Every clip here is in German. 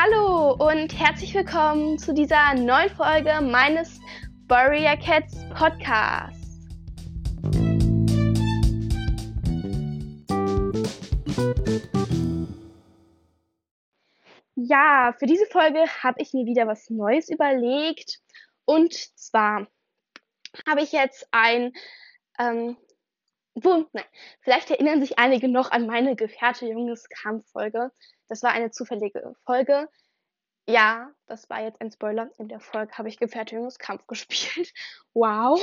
Hallo und herzlich willkommen zu dieser neuen Folge meines Warrior Cats Podcasts. Ja, für diese Folge habe ich mir wieder was Neues überlegt. Und zwar habe ich jetzt ein ähm, wo, nein, vielleicht erinnern sich einige noch an meine Gefährte Junges Kampf-Folge. Das war eine zufällige Folge. Ja, das war jetzt ein Spoiler. In der Folge habe ich Gefährte Junges Kampf gespielt. Wow.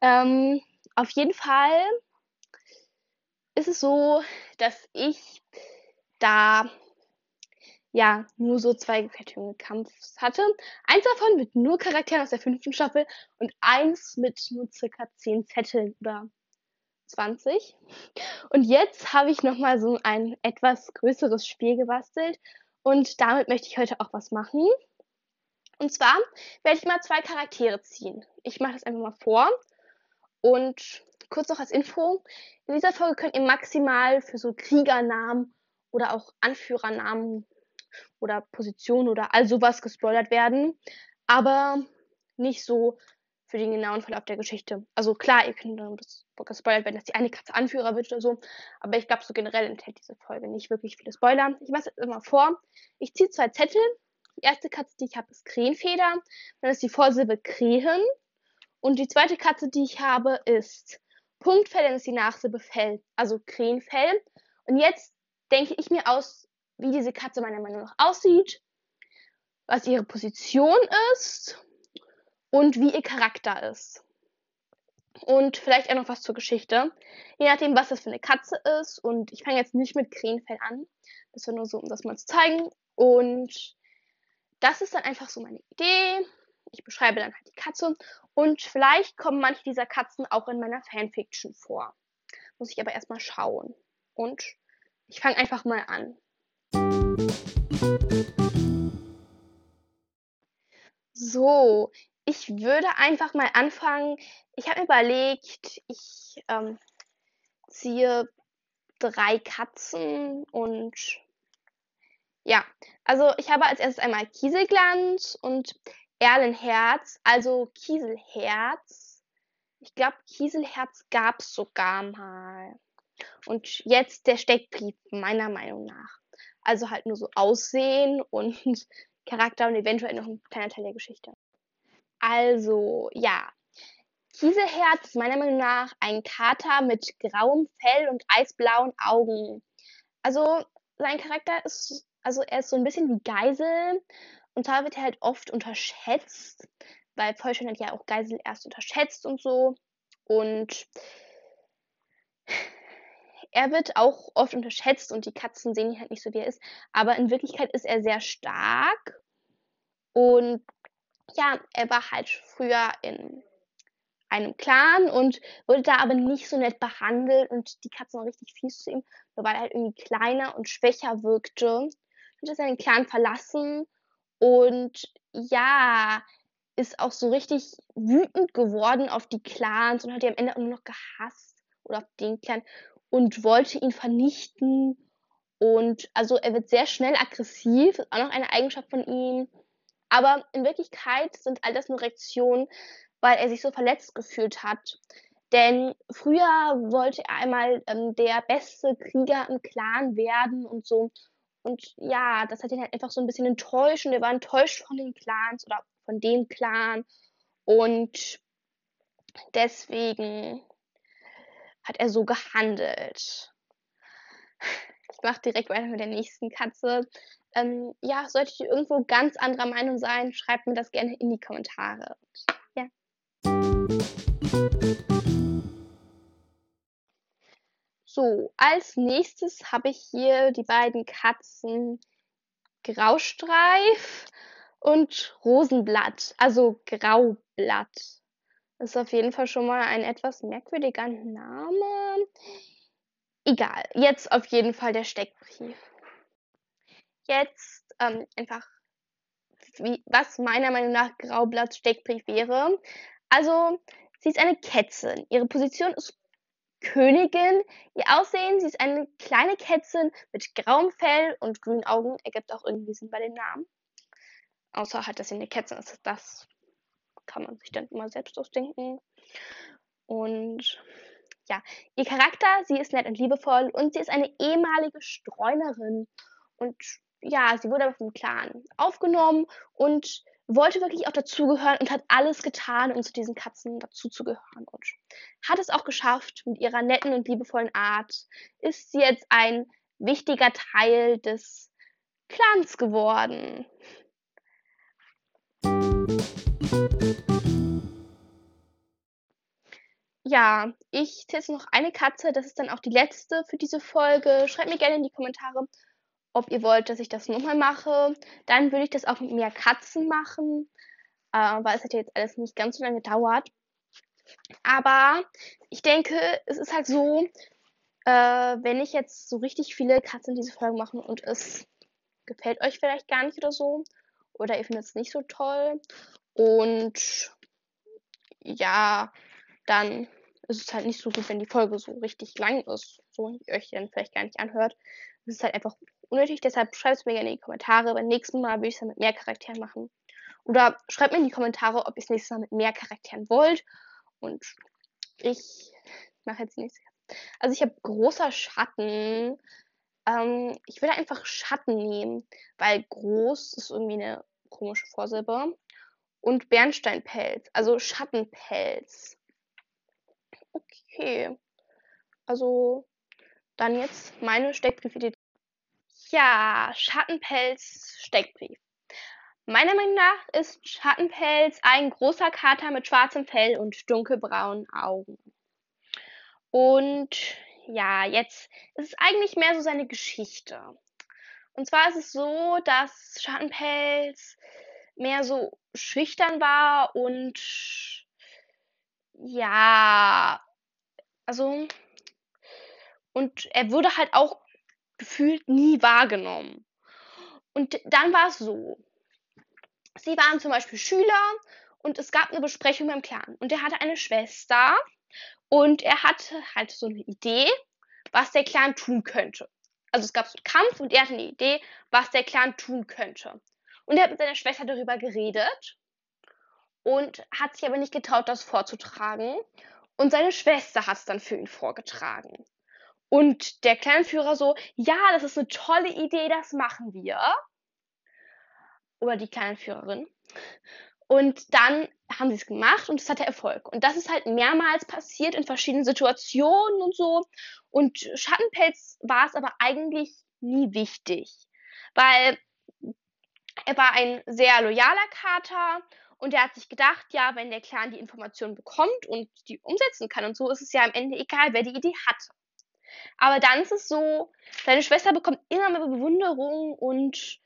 ähm, auf jeden Fall ist es so, dass ich da ja nur so zwei Gefährte Junge Kampfs hatte. Eins davon mit nur Charakteren aus der fünften Staffel und eins mit nur circa zehn Zetteln oder 20. Und jetzt habe ich nochmal so ein etwas größeres Spiel gebastelt. Und damit möchte ich heute auch was machen. Und zwar werde ich mal zwei Charaktere ziehen. Ich mache das einfach mal vor. Und kurz noch als Info. In dieser Folge könnt ihr maximal für so Kriegernamen oder auch Anführernamen oder Positionen oder all sowas gespoilert werden. Aber nicht so für den genauen Verlauf der Geschichte. Also klar, ihr könnt das gespoilert werden, dass die eine Katze Anführer wird oder so. Aber ich glaube, so generell enthält diese Folge nicht wirklich viele Spoiler. Ich mache es jetzt immer vor. Ich ziehe zwei Zettel. Die erste Katze, die ich habe, ist Krähenfeder. Dann ist die Vorsilbe Krähen. Und die zweite Katze, die ich habe, ist Punktfell, dann ist die Nachsilbe Fell. Also Krähenfell. Und jetzt denke ich mir aus, wie diese Katze meiner Meinung nach aussieht, was ihre Position ist und wie ihr Charakter ist. Und vielleicht auch noch was zur Geschichte. Je nachdem, was das für eine Katze ist. Und ich fange jetzt nicht mit Krähenfell an. Das war nur so, um das mal zu zeigen. Und das ist dann einfach so meine Idee. Ich beschreibe dann halt die Katze. Und vielleicht kommen manche dieser Katzen auch in meiner Fanfiction vor. Muss ich aber erstmal schauen. Und ich fange einfach mal an. So, ich würde einfach mal anfangen. Ich habe überlegt, ich ähm, ziehe drei Katzen und ja, also ich habe als erstes einmal Kieselglanz und Erlenherz, also Kieselherz. Ich glaube, Kieselherz gab es sogar mal. Und jetzt der Steckbrief, meiner Meinung nach. Also halt nur so Aussehen und Charakter und eventuell noch ein kleiner Teil der Geschichte. Also, ja. Kieselherz ist meiner Meinung nach ein Kater mit grauem Fell und eisblauen Augen. Also, sein Charakter ist, also er ist so ein bisschen wie Geisel. Und zwar wird er halt oft unterschätzt, weil Vollständig hat ja auch Geisel erst unterschätzt und so. Und er wird auch oft unterschätzt und die Katzen sehen ihn halt nicht so, wie er ist. Aber in Wirklichkeit ist er sehr stark und ja, er war halt früher in einem Clan und wurde da aber nicht so nett behandelt und die Katzen waren richtig fies zu ihm, weil er halt irgendwie kleiner und schwächer wirkte. Und ist seinen Clan verlassen und ja, ist auch so richtig wütend geworden auf die Clans und hat die am Ende auch nur noch gehasst oder auf den Clan und wollte ihn vernichten. Und also er wird sehr schnell aggressiv, ist auch noch eine Eigenschaft von ihm. Aber in Wirklichkeit sind all das nur Reaktionen, weil er sich so verletzt gefühlt hat. Denn früher wollte er einmal ähm, der beste Krieger im Clan werden und so. Und ja, das hat ihn halt einfach so ein bisschen enttäuscht und er war enttäuscht von den Clans oder von dem Clan. Und deswegen hat er so gehandelt. Ich mache direkt weiter mit der nächsten Katze. Ähm, ja, solltet ihr irgendwo ganz anderer Meinung sein, schreibt mir das gerne in die Kommentare. Ja. So, als nächstes habe ich hier die beiden Katzen Graustreif und Rosenblatt, also Graublatt. Ist auf jeden Fall schon mal ein etwas merkwürdiger Name. Egal, jetzt auf jeden Fall der Steckbrief jetzt ähm, einfach, wie, was meiner Meinung nach Graublatts Steckbrief wäre. Also, sie ist eine Kätzin. Ihre Position ist Königin. Ihr Aussehen, sie ist eine kleine Kätzin mit grauem Fell und grünen Augen. Ergibt auch irgendwie Sinn bei dem Namen. Außer halt, dass sie eine Kätzin ist. Das kann man sich dann immer selbst ausdenken. Und ja, ihr Charakter, sie ist nett und liebevoll und sie ist eine ehemalige Streunerin. Und ja, sie wurde aber vom Clan aufgenommen und wollte wirklich auch dazugehören und hat alles getan, um zu diesen Katzen dazuzugehören. Und hat es auch geschafft. Mit ihrer netten und liebevollen Art ist sie jetzt ein wichtiger Teil des Clans geworden. Ja, ich zähle jetzt noch eine Katze. Das ist dann auch die letzte für diese Folge. Schreibt mir gerne in die Kommentare, ob ihr wollt, dass ich das nochmal mache. Dann würde ich das auch mit mehr Katzen machen, äh, weil es hat ja jetzt alles nicht ganz so lange gedauert. Aber ich denke, es ist halt so, äh, wenn ich jetzt so richtig viele Katzen diese Folge mache und es gefällt euch vielleicht gar nicht oder so, oder ihr findet es nicht so toll und ja, dann ist es halt nicht so gut, wenn die Folge so richtig lang ist, so ihr euch dann vielleicht gar nicht anhört. Es ist halt einfach unnötig, deshalb schreibt es mir gerne in die Kommentare. Beim nächsten Mal will ich es dann mit mehr Charakteren machen. Oder schreibt mir in die Kommentare, ob ihr es nächstes Mal mit mehr Charakteren wollt. Und ich mache jetzt nichts. Also ich habe großer Schatten. Ähm, ich würde einfach Schatten nehmen, weil groß ist irgendwie eine komische Vorsilbe. Und Bernsteinpelz, also Schattenpelz. Okay. Also dann jetzt meine Steckbriefidee. Ja, Schattenpelz Steckbrief. Meiner Meinung nach ist Schattenpelz ein großer Kater mit schwarzem Fell und dunkelbraunen Augen. Und ja, jetzt ist es eigentlich mehr so seine Geschichte. Und zwar ist es so, dass Schattenpelz mehr so schüchtern war und ja, also und er wurde halt auch gefühlt nie wahrgenommen. Und dann war es so. Sie waren zum Beispiel Schüler und es gab eine Besprechung beim Clan. Und er hatte eine Schwester und er hatte halt so eine Idee, was der Clan tun könnte. Also es gab so einen Kampf und er hatte eine Idee, was der Clan tun könnte. Und er hat mit seiner Schwester darüber geredet und hat sich aber nicht getraut, das vorzutragen. Und seine Schwester hat es dann für ihn vorgetragen. Und der Clanführer so, ja, das ist eine tolle Idee, das machen wir. Oder die Clanführerin. Und dann haben sie es gemacht und es hatte Erfolg. Und das ist halt mehrmals passiert in verschiedenen Situationen und so. Und Schattenpelz war es aber eigentlich nie wichtig. Weil er war ein sehr loyaler Kater und er hat sich gedacht, ja, wenn der Clan die Informationen bekommt und die umsetzen kann und so, ist es ja am Ende egal, wer die Idee hatte. Aber dann ist es so, seine Schwester bekommt immer mehr Bewunderung und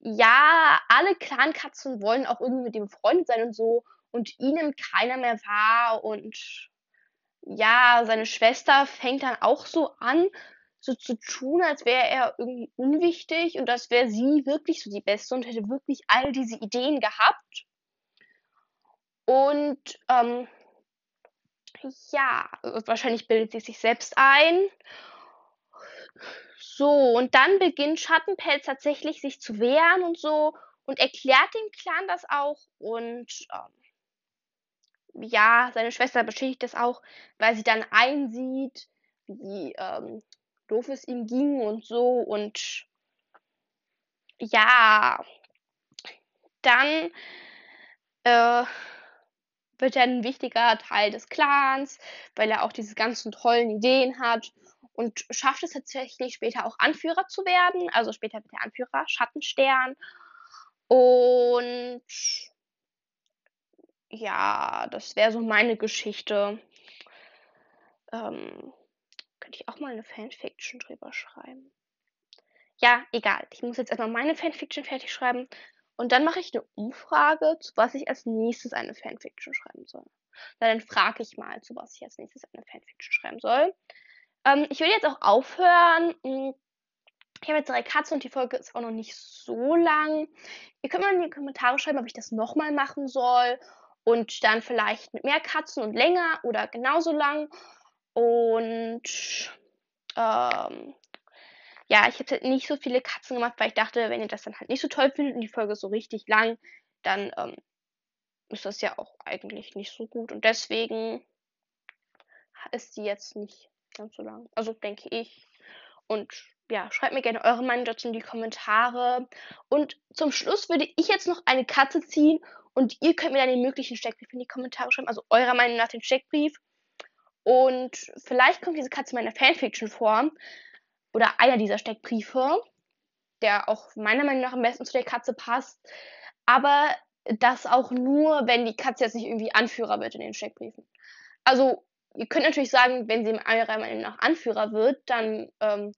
ja, alle Clankatzen wollen auch irgendwie mit ihm befreundet sein und so und ihn nimmt keiner mehr wahr und ja, seine Schwester fängt dann auch so an, so zu tun, als wäre er irgendwie unwichtig und als wäre sie wirklich so die Beste und hätte wirklich all diese Ideen gehabt. Und ähm, ja, wahrscheinlich bildet sie sich selbst ein. So, und dann beginnt Schattenpelz tatsächlich sich zu wehren und so und erklärt dem Clan das auch und ähm, ja, seine Schwester bestätigt das auch, weil sie dann einsieht, wie ähm, doof es ihm ging und so und ja, dann äh, wird er ein wichtiger Teil des Clans, weil er auch diese ganzen tollen Ideen hat und schafft es tatsächlich später auch Anführer zu werden. Also später wird er Anführer, Schattenstern. Und ja, das wäre so meine Geschichte. Ähm, könnte ich auch mal eine Fanfiction drüber schreiben. Ja, egal. Ich muss jetzt erstmal meine Fanfiction fertig schreiben. Und dann mache ich eine Umfrage, zu was ich als nächstes eine Fanfiction schreiben soll. Dann frage ich mal, zu was ich als nächstes eine Fanfiction schreiben soll. Ähm, ich will jetzt auch aufhören. Hm, ich habe jetzt drei Katzen und die Folge ist auch noch nicht so lang. Ihr könnt mal in die Kommentare schreiben, ob ich das nochmal machen soll. Und dann vielleicht mit mehr Katzen und länger oder genauso lang. Und ähm, ja, ich habe halt nicht so viele Katzen gemacht, weil ich dachte, wenn ihr das dann halt nicht so toll findet und die Folge ist so richtig lang, dann ähm, ist das ja auch eigentlich nicht so gut. Und deswegen ist die jetzt nicht ganz so lang. Also denke ich. Und ja, schreibt mir gerne eure Meinung dazu in die Kommentare. Und zum Schluss würde ich jetzt noch eine Katze ziehen und ihr könnt mir dann den möglichen Steckbrief in die Kommentare schreiben. Also eurer Meinung nach den Steckbrief. Und vielleicht kommt diese Katze in meiner Fanfiction vor. Oder einer dieser Steckbriefe, der auch meiner Meinung nach am besten zu der Katze passt. Aber das auch nur, wenn die Katze jetzt nicht irgendwie Anführer wird in den Steckbriefen. Also, ihr könnt natürlich sagen, wenn sie eurer Meinung nach Anführer wird, dann ähm,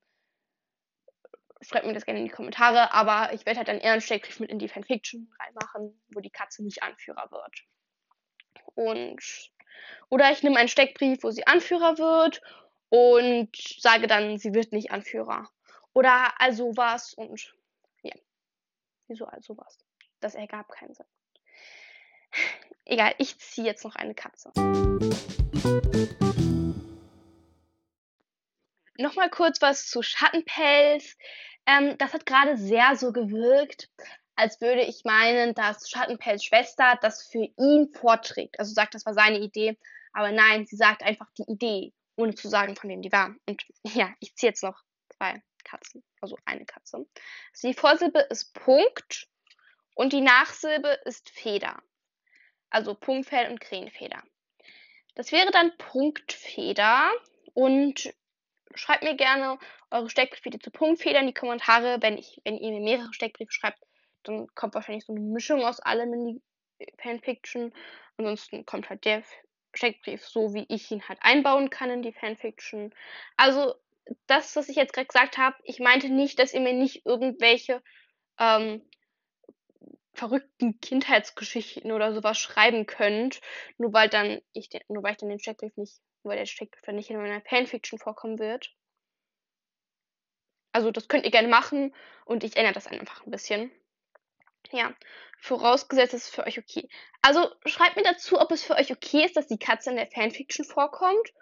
schreibt mir das gerne in die Kommentare, aber ich werde halt dann eher einen Steckbrief mit in die Fanfiction reinmachen, wo die Katze nicht Anführer wird. Und oder ich nehme einen Steckbrief, wo sie Anführer wird und sage dann, sie wird nicht Anführer. Oder also was und ja. Wieso also was? Das ergab keinen Sinn. Egal, ich ziehe jetzt noch eine Katze. Nochmal kurz was zu Schattenpelz. Ähm, das hat gerade sehr so gewirkt, als würde ich meinen, dass Schattenpelz Schwester das für ihn vorträgt. Also sagt, das war seine Idee. Aber nein, sie sagt einfach die Idee, ohne zu sagen, von wem die war. Und ja, ich ziehe jetzt noch zwei Katzen. Also eine Katze. Also die Vorsilbe ist Punkt und die Nachsilbe ist Feder. Also Punktfell und Krähenfeder. Das wäre dann Punktfeder und schreibt mir gerne eure Steckbriefe zu Punktfeder in die Kommentare. Wenn, ich, wenn ihr mir mehrere Steckbriefe schreibt, dann kommt wahrscheinlich so eine Mischung aus allem in die Fanfiction. Ansonsten kommt halt der Steckbrief so, wie ich ihn halt einbauen kann in die Fanfiction. Also das, was ich jetzt gerade gesagt habe, ich meinte nicht, dass ihr mir nicht irgendwelche ähm, verrückten Kindheitsgeschichten oder sowas schreiben könnt, nur weil dann ich den, nur weil ich dann den Steckbrief nicht weil der Steckbrief dann nicht in meiner Fanfiction vorkommen wird. Also das könnt ihr gerne machen und ich ändere das einfach ein bisschen. Ja, vorausgesetzt ist es für euch okay. Also schreibt mir dazu, ob es für euch okay ist, dass die Katze in der Fanfiction vorkommt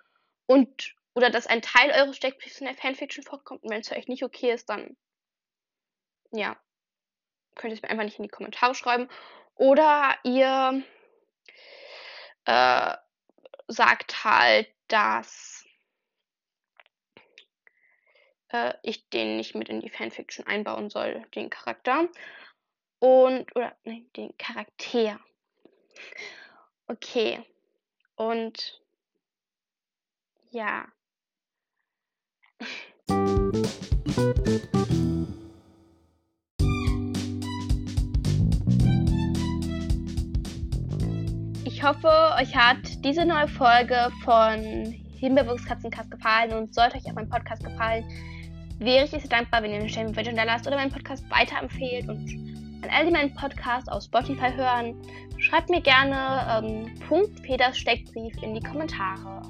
und oder dass ein Teil eures Steckbriefs in der Fanfiction vorkommt. Und wenn es für euch nicht okay ist, dann ja, könnt ihr es mir einfach nicht in die Kommentare schreiben. Oder ihr äh, sagt halt, dass äh, ich den nicht mit in die Fanfiction einbauen soll, den Charakter. Und, oder, nein, den Charakter. Okay. Und, ja. Ich hoffe, euch hat diese neue Folge von Himbeerwuchs Katzenkast gefallen und sollte euch auch mein Podcast gefallen, wäre ich sehr dankbar, wenn ihr eine Stellenbewertung da lasst oder meinen Podcast weiterempfehlt und an all die meinen Podcasts auf Spotify hören. Schreibt mir gerne ähm, Punkt Peters Steckbrief in die Kommentare.